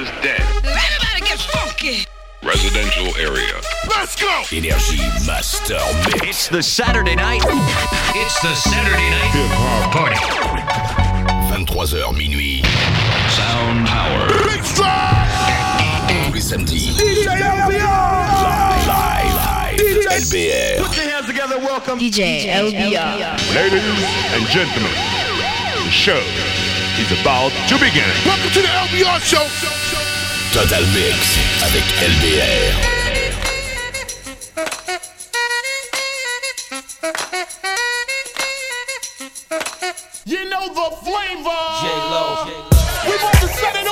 was dead. Everybody get funky. Residential area. Let's go! Energy Master Mix. It's the Saturday night. It's the Saturday night hip hop party. 23h minuit. Sound Power. Big Tous. DJ LBR. Live, live, live. DJ LBR. Put your hands together. Welcome. DJ, DJ LBR. LBR. Ladies and gentlemen, the show is about to begin. Welcome to the LBR show. Total Mix avec LBR. You know the flavor. J-Lo. We want to set it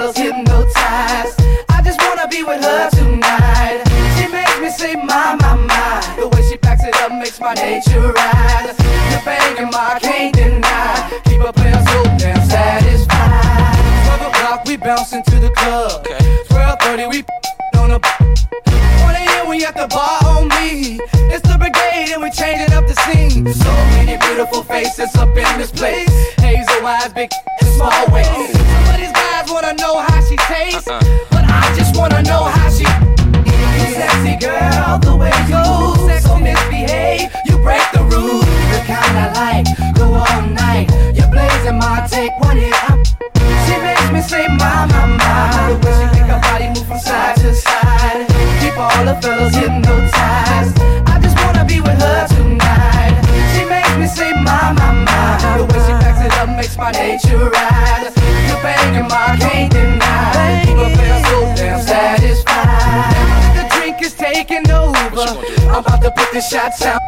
hypnotized. I just wanna be with her tonight. She makes me say, my, my, my. The way she packs it up makes my nature rise. The bang in my, can't deny. Keep her playing so damn satisfied. 12 o'clock, we bounce into the club. Okay. 12.30, we on a... 1 a.m., we at the bar on me. It's the brigade and we changing up the scene. So many beautiful faces up in this place. Hazel eyes, big and small waist. The fellas hypnotized. I just wanna be with her tonight. She makes me say my my my. The way she backs it up makes my nature rise. You're banging my can't deny. A player so damn satisfied. The drink is taking over. I'm about to put the shots out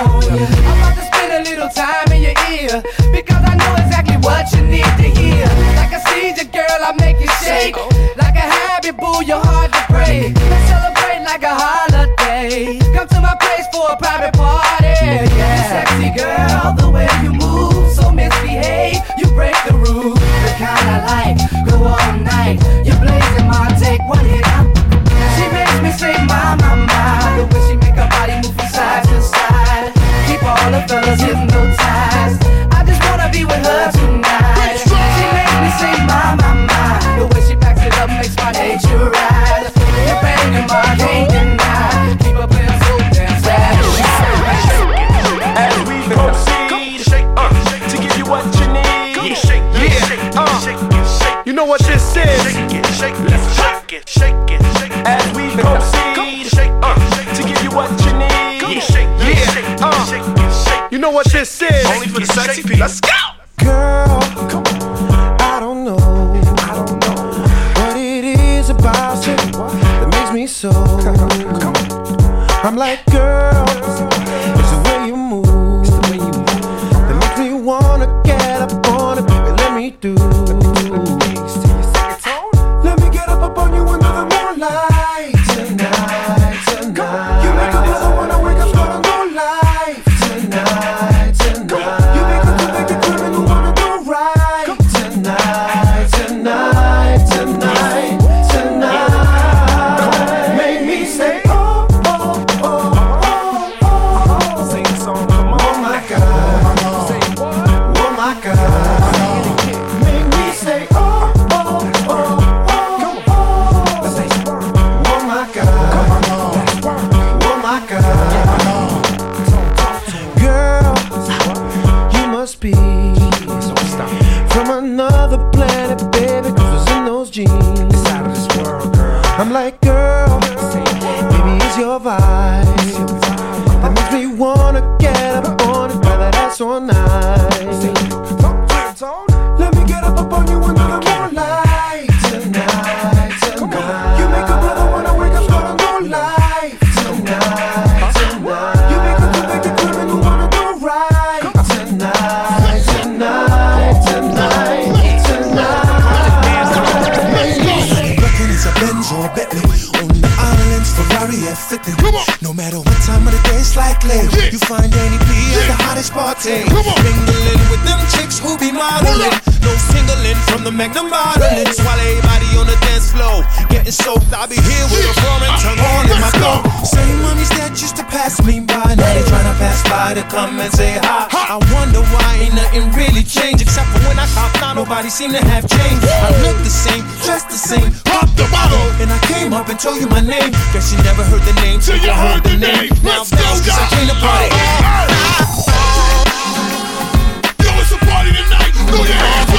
on you. I'm about to spend a little time in your ear because I know exactly what you need to hear. Like a seizure, girl, I make you shake. To my place for a private party. Yeah, sexy girl, the way you move, so misbehave. You break the rules, the kind I like. Go all night, you're blazing my take. One hit, I'm she makes me say my, my, my The way she make her body move from side to side Keep all the fellas hypnotized I for it, party. Mingling with them chicks who be modeling. No singling from the Magnum modeling. Swallow everybody on the dance floor. Getting soaked, I'll be here with a foreign uh, tongue on in my throat. Same mummies that used to pass me by. Now they tryna pass by to come and say hi. I wonder why ain't nothing really changed. Except for when I cop now, nobody seem to have changed. I look the same, dress the same, pop the bottle. And I came up and told you my name. Guess you never heard the name till you heard the name. Now bounce, cause I came to party. Tonight. Throw your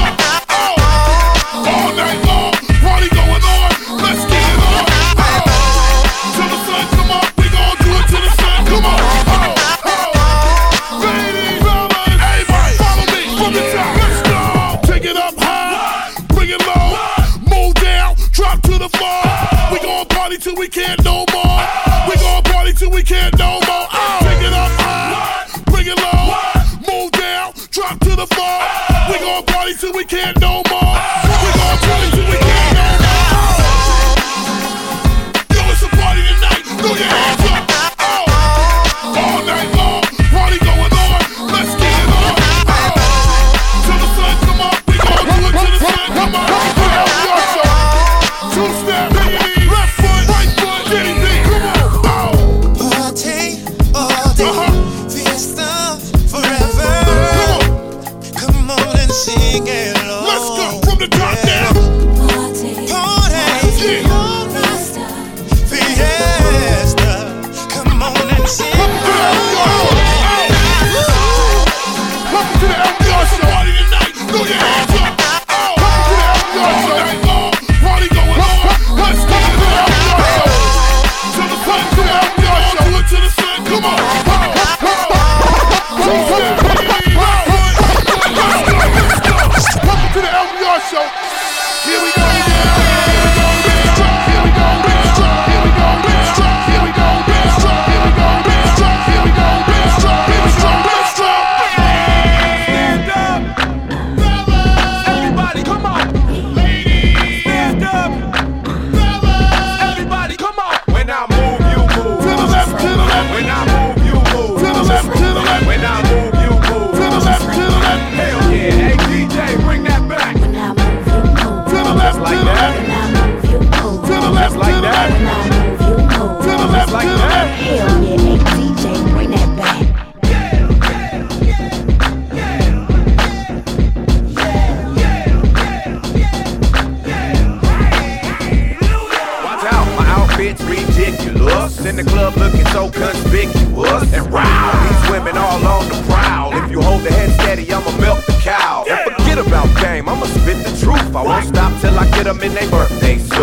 in the club looking so conspicuous and round. These women all on the prowl. If you hold the head steady, I'ma milk the cow. And forget about fame, I'ma spit the truth. I won't stop till I get them in their birthday suits.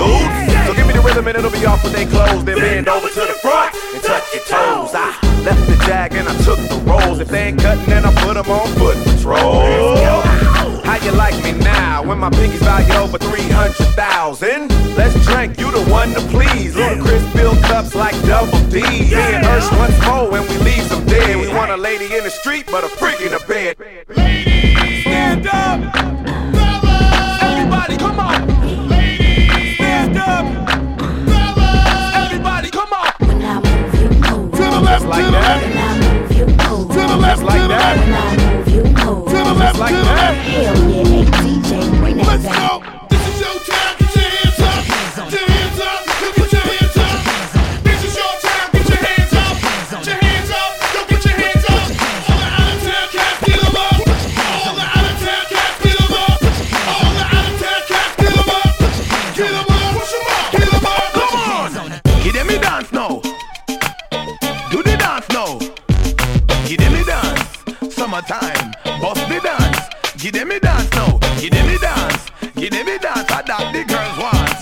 So give me the rhythm and it'll be off with their clothes. Then bend over to the front and touch your toes. I left the jag and I took the rolls. If they ain't cutting, then I put them on foot patrol. How you like me now when my pinkies valued over 300,000? Let's drink, you the one to please. Little Chris Bill cups like double D. Me and Ursh once more when we leave them dead. We want a lady in the street, but a freak in the bed. Ladies, stand up! like that. To the left, like that. To the left, like that. Hell yeah, DJ, bring that back.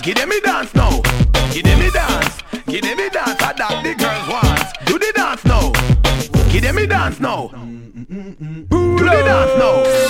Give them a dance now. Give them a dance. Give them a dance. I that the girls want. Do the dance now. Give them a dance now. Do the dance now.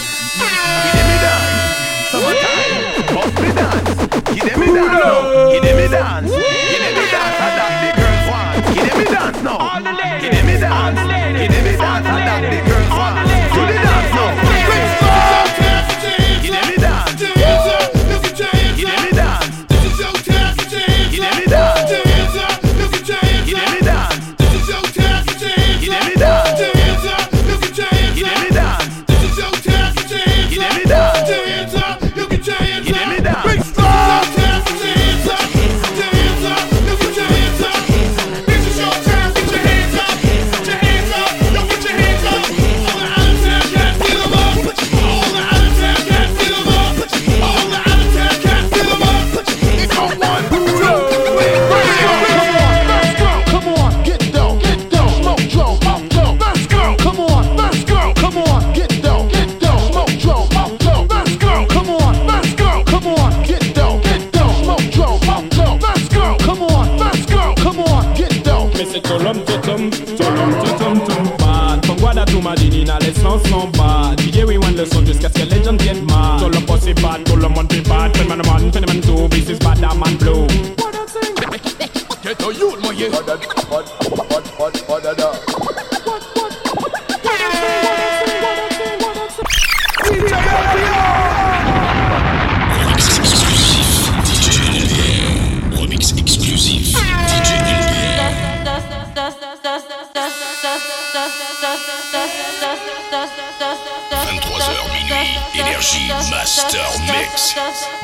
23h minuit, énergie Master Mix.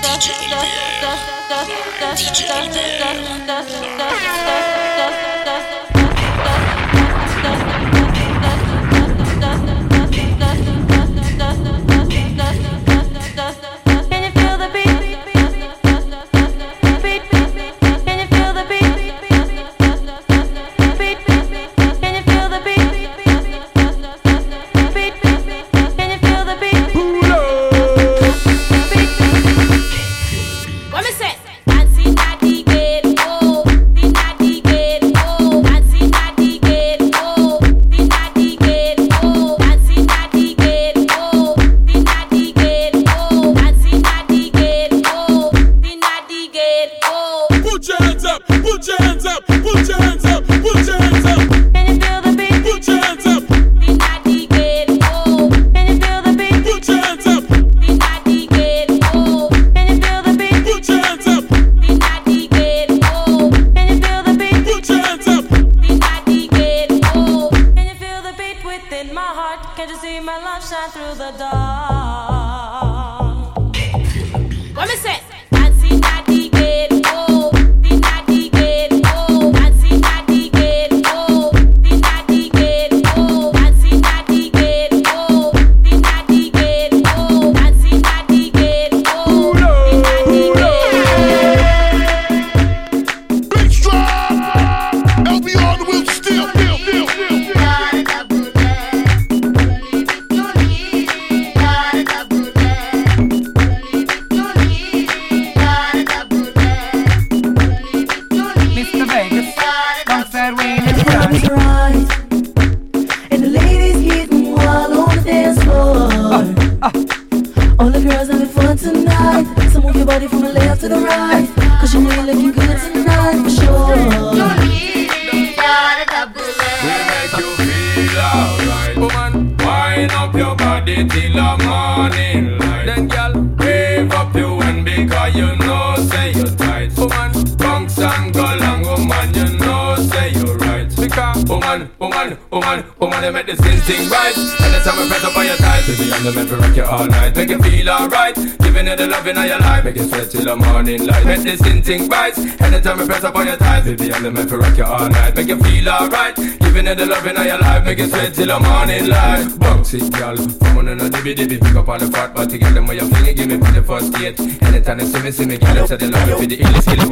DJ LBR. DJ LBR. you the love in your life. Make you sweat till the morning light. Make this instinct bites. Anytime you press up on your I'm the man for rock you all night. Make you feel alright. Giving you the love in your life. Make you sweat till the morning light. Bounce it, girl. Come on and a dibby dibby. Pick up on the fat, but to get them where you're feeling, give me for the first date. Anytime you see me, see me, girl, it's the love for the ill skill.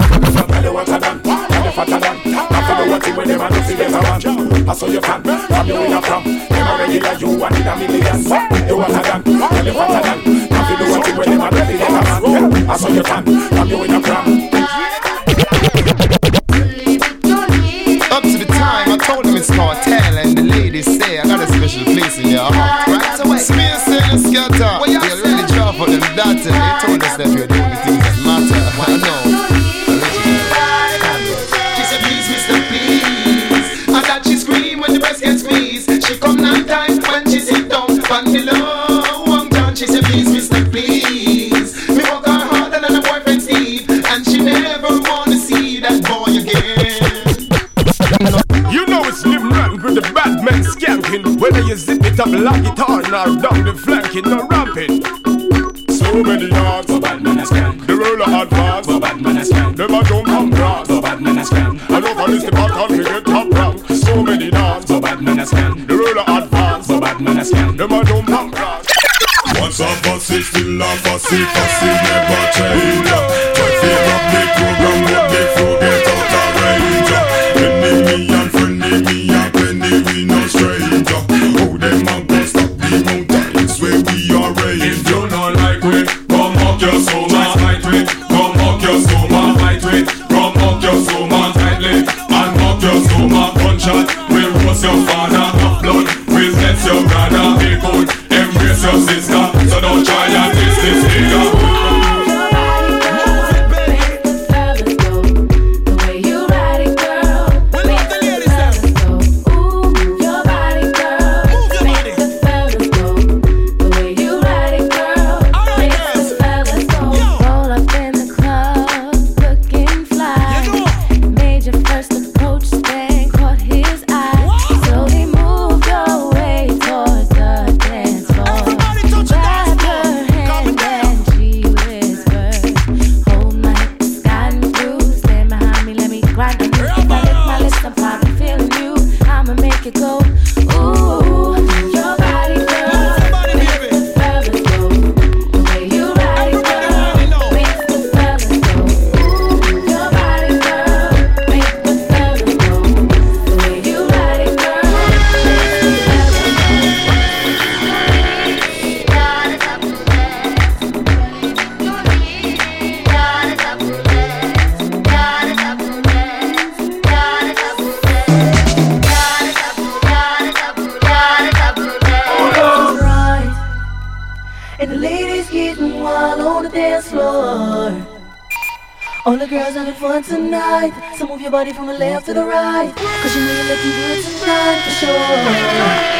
Tell you what I done. Tell you what I done. I do what you when they want to see them around. I saw your fan. From you in a from. Never regular, you wanted a million. You want I done. Tell you what I done you do a thing get a man. I saw your fan, grab you in a cram. Up to the time I told him it's cartel and the ladies say I got a special place in your heart. Right away, Spears and Scatter, you really drop for them that and they told us that you're walking, no ramping. So many yards, for Batman has scan. The roller advance, for Batman has scan. Never jump come grass, for Batman has scan. I love how this department we get top rank. So many yards, for Batman has scan. The roller advance, for Batman has scan. Never jump come grass. What's up, bossy? Still a bossy. your body from the left to the right. Cause you know you're looking good tonight for sure.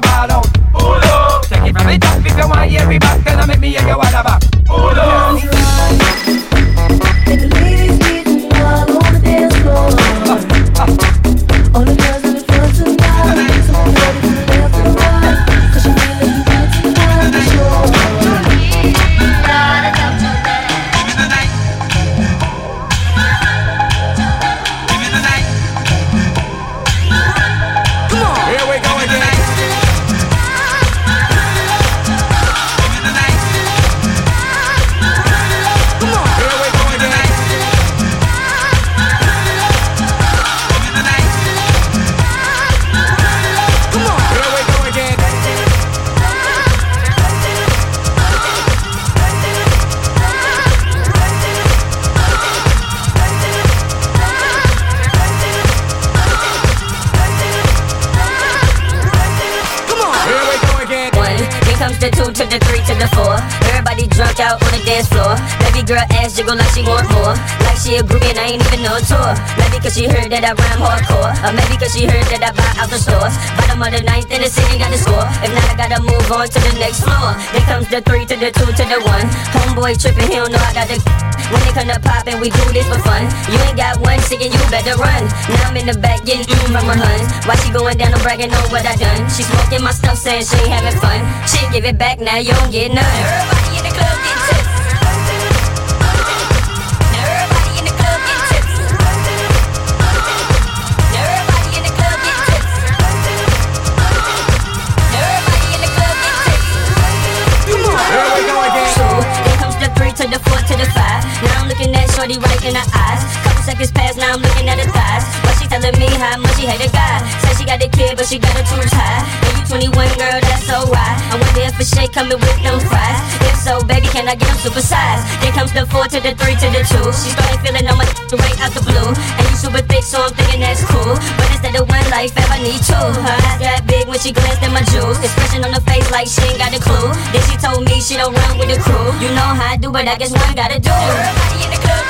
about cause she heard that I rhyme hardcore. Or maybe cause she heard that I buy out the stores. Bottom of the ninth in the city got the score. If not, I gotta move on to the next floor. Then comes the three to the two to the one. Homeboy tripping, he don't know I got the. When they come to poppin', we do this for fun. You ain't got one chicken, you better run. Now I'm in the back getting mm from her huns. Why she going down and bragging on what I done? She smoking my stuff, saying she ain't having fun. She give it back, now you don't get none. Everybody in the club get looking at Shorty right in the eyes. Couple seconds pass, now I'm looking at her thighs. But she telling me how much she hate a guy. Said she got a kid, but she got her tools high. And you 21, girl, that's so right. I wonder if a shake coming with them fries. If so, baby, can I get them supersized? Then comes the four to the three to the two. She started feeling on my right out the blue. And you super thick, so I'm thinking that's cool. But instead of one life, I need two. Her eyes got big when she glanced at my jewels. Expression on her face like she ain't got a clue. Then she told me she don't run with the crew. You know how I do, but I guess one gotta do. Everybody in the club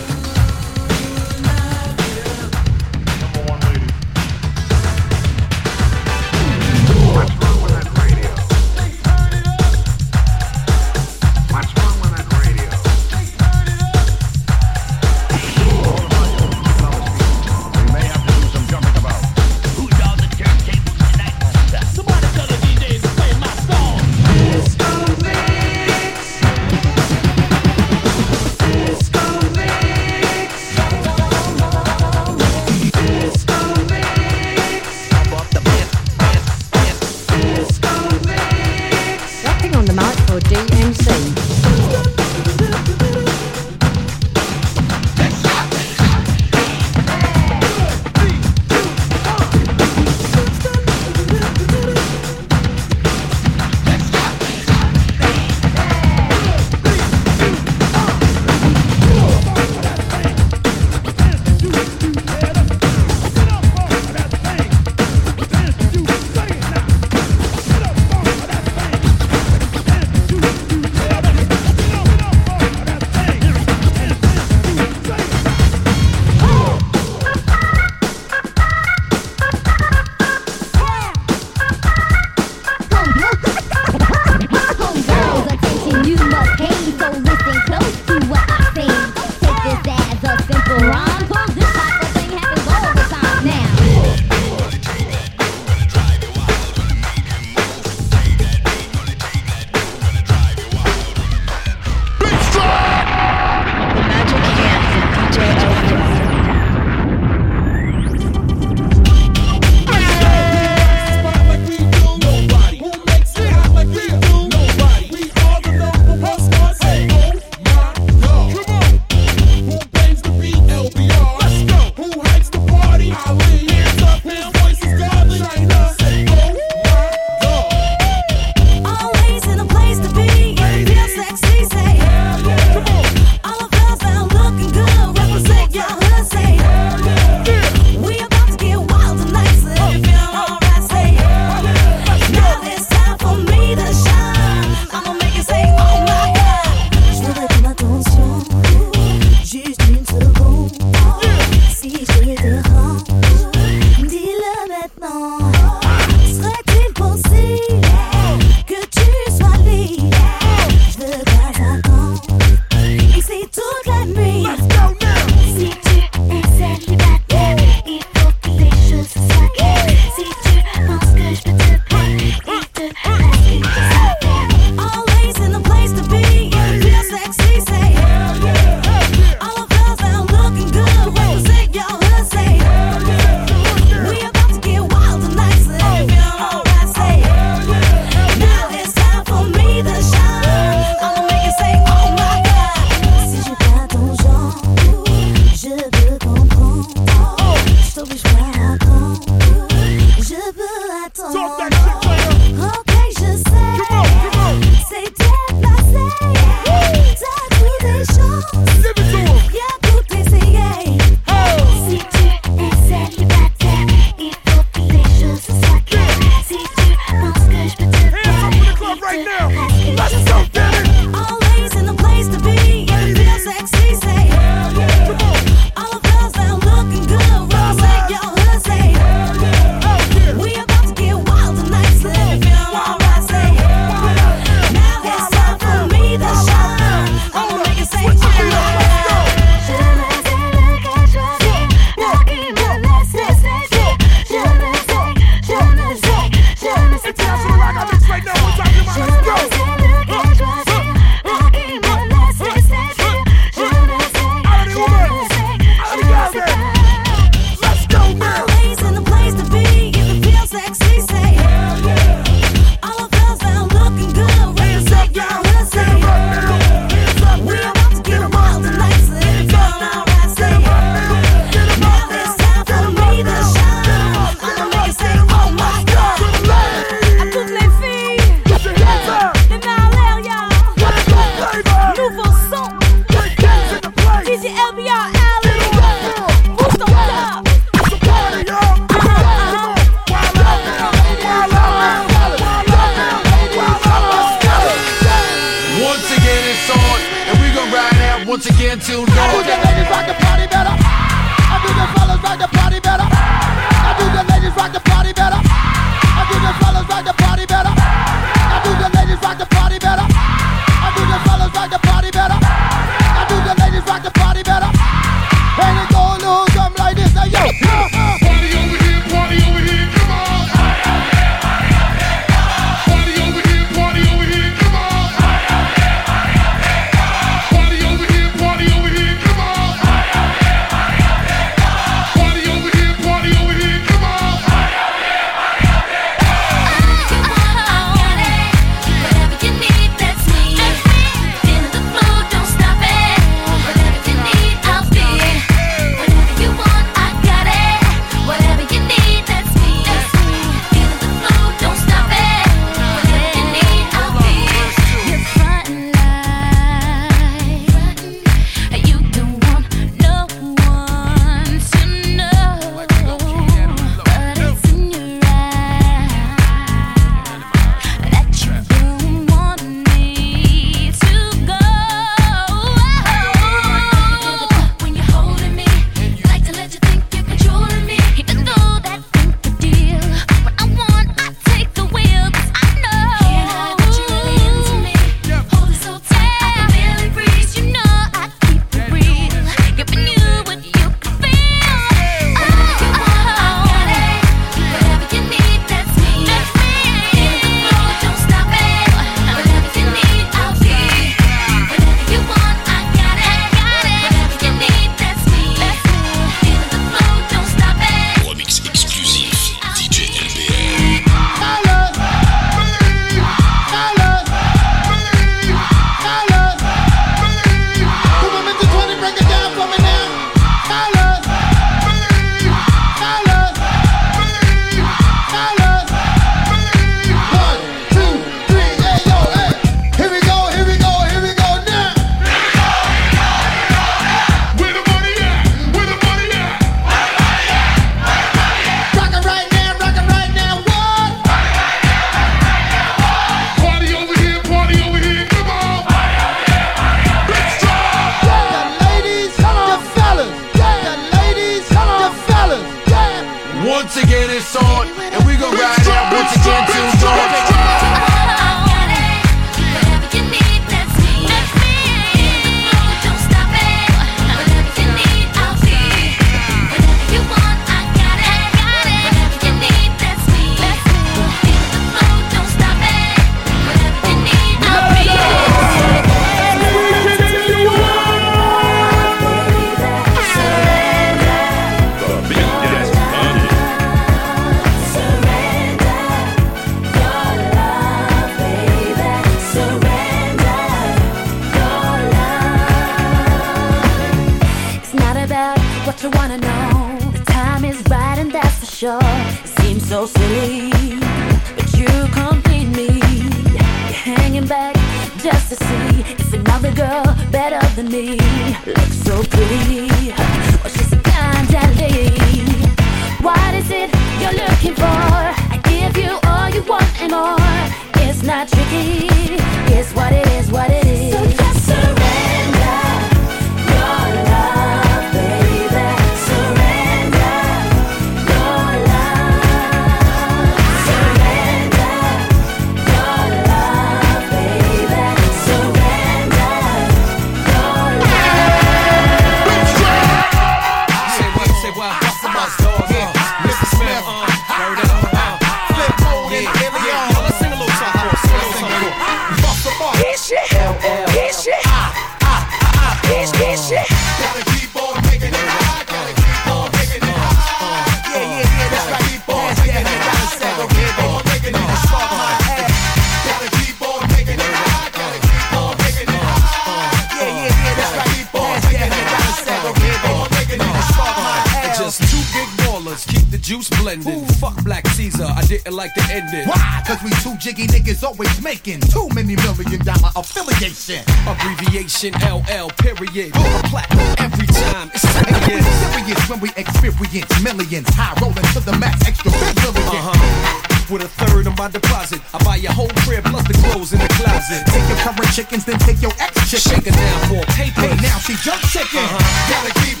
two jiggy niggas always making too many million dollar affiliation. Abbreviation LL, period. A platinum every time. It's serious. serious when we experience millions. High rolling to the max, extra billion. Uh-huh with a third of my deposit. I buy your whole crib plus the clothes in the closet. Take your current chickens, then take your ex chicken. Shake it down for a pay pay. Now she jump chicken. Uh-huh. Gotta keep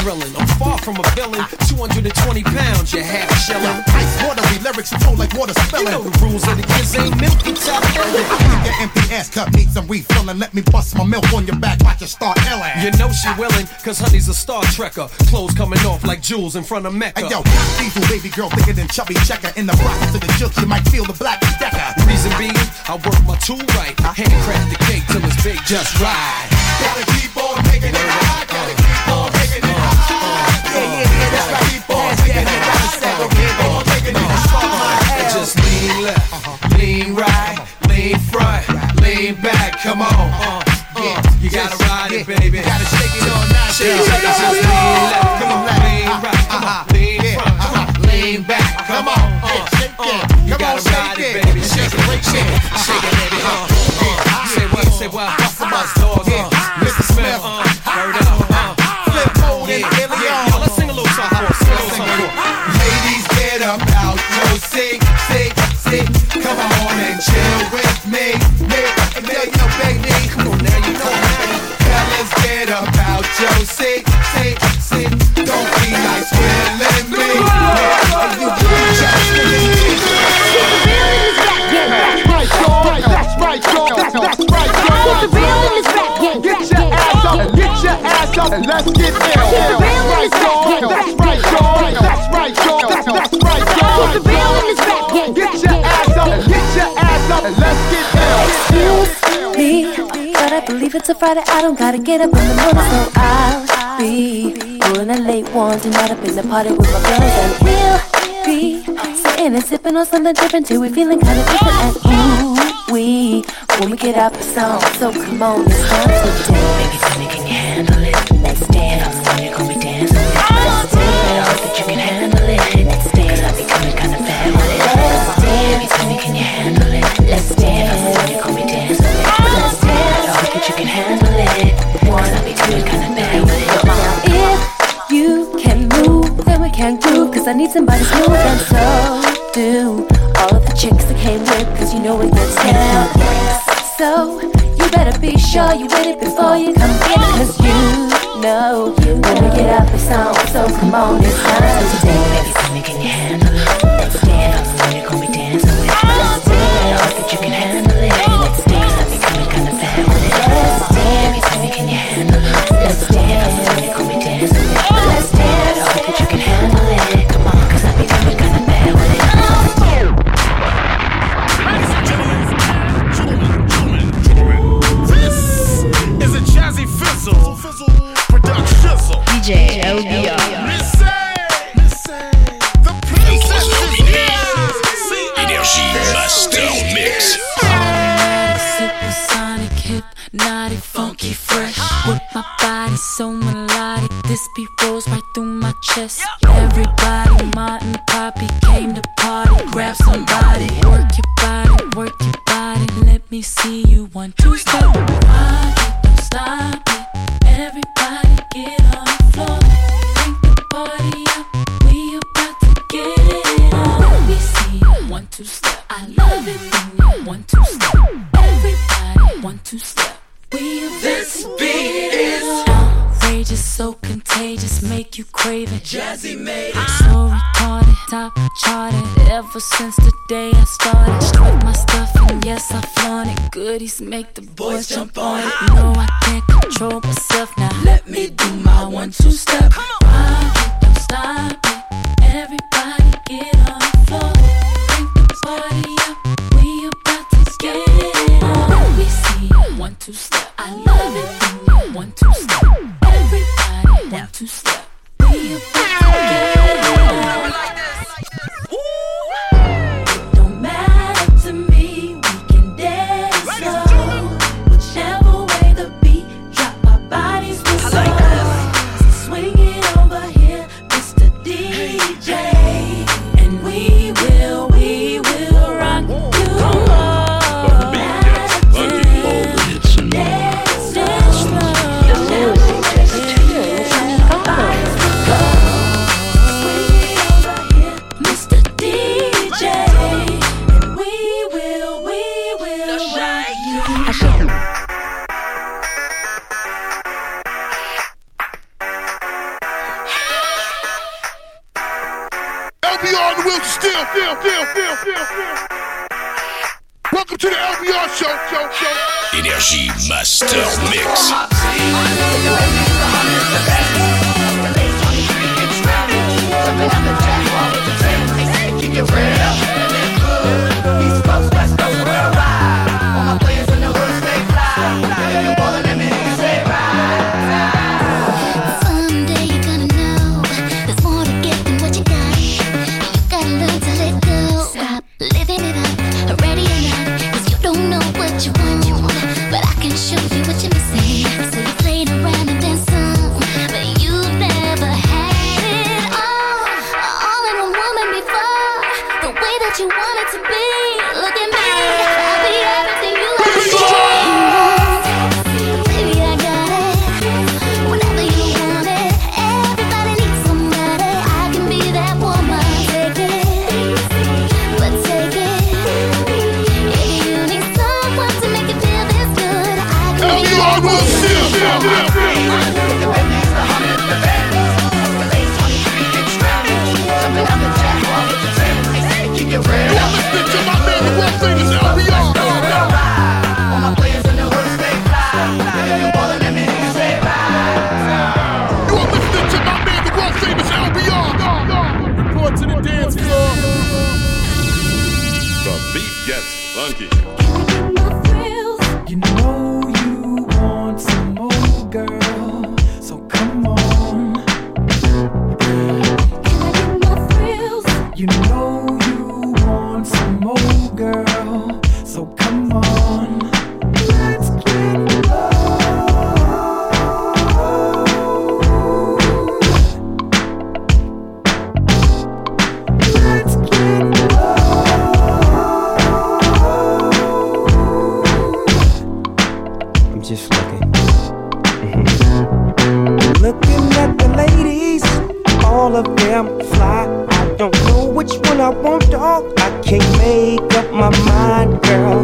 thrilling. I'm far from a villain. 220 pounds, you half shellin'. Ice watery lyrics told like water spilling. You know the rules of the kids ain't milky top filling. Your empty ass cup needs some refilling. Let me bust my milk on your back. Watch you start yelling. You know she willing, cause honey's a Star Trekker. Clothes coming off like jewels in front of Mecca. Hey, yo, evil baby girl thicker than chubby checker. In the block to the jilt, you might feel the black decker. Reason being, I work my tool right. I handcraft the cake till it's big just right. Gotta keep on making it. I don't gotta get up in the morning, so I'll be pulling a late one tonight up in the party with my girls, and we'll be sitting and sipping on something different till we're feeling kinda different. And ooh, we when we get up, it's on. So come on, it's on today. Baby, tell me, can you? need somebody's new, and so do all of the chicks that came with, cause you know it gets down. So you better be sure you win it before you come in, cause you know when we get up, it's on. So come on, it's time to dance. You can handle, let's dance. When you gonna be dancing with, let's dance. That you can handle. bass make the boys jump on it. No, I can't control myself now. Let me do my one two step. Come on, don't stop it. Everybody get on the floor. All of them fly. I don't know which one I want, dog. I can't make up my mind, girl.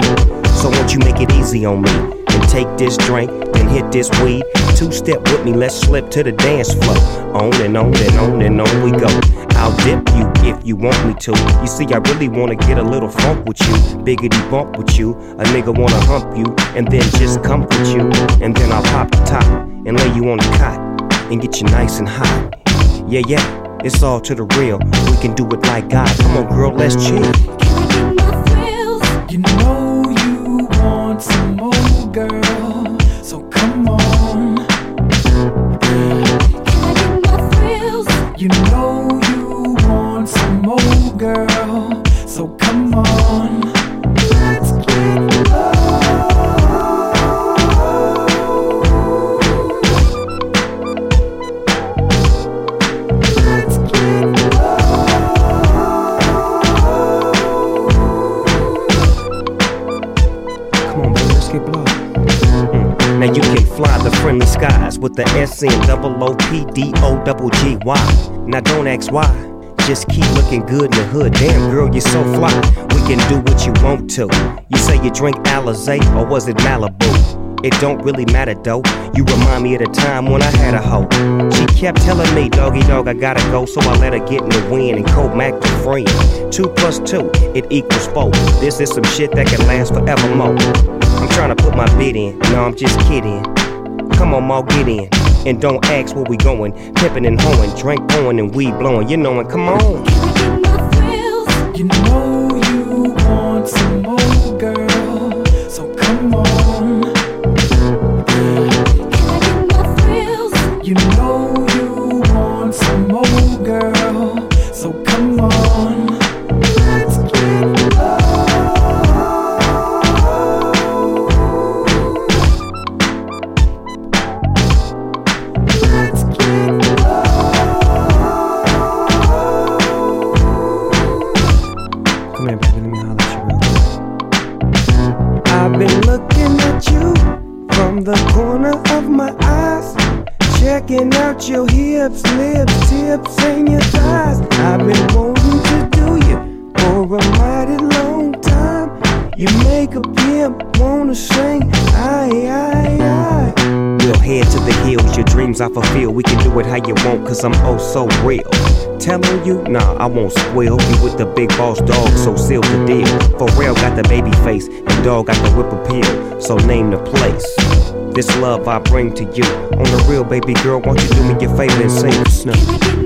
So won't you make it easy on me and take this drink, then hit this weed. Two step with me, let's slip to the dance floor. On and on and on and on we go. I'll dip you if you want me to. You see, I really wanna get a little funk with you, biggity bump with you. A nigga wanna hump you and then just comfort you, and then I'll pop the top and lay you on the cot and get you nice and hot. Yeah, yeah, it's all to the real. We can do it like God. Come on, girl, let's chill. You know you want some more, girl. So come on. You know you want some more, girl. So come on. Fly the friendly skies with the S N double O P D O double G Y. Now don't ask why. Just keep looking good in the hood. Damn, girl, you're so fly. We can do what you want to. You say you drink Alizé or was it Malibu? It don't really matter though. You remind me of the time when I had a hoe. She kept telling me, Doggy Dogg, I gotta go, so I let her get in the wind and co Mac to friend. Two plus two, it equals four. This is some shit that can last forever forevermore. I'm trying to put my bid in, no, I'm just kidding. Come on, Ma, get in. And don't ask where we going. Pippin' and hoeing, drink pouring and weed blowing. You knowin', come on. You know you want some more, girl. So come on. Cause I'm oh so real. Telling you, nah, I won't squeal. you with the big boss dog, so seal the deal. For real, got the baby face, and dog got the whip appeal, so name the place. This love I bring to you. On the real, baby girl, won't you do me your favor and sing snow?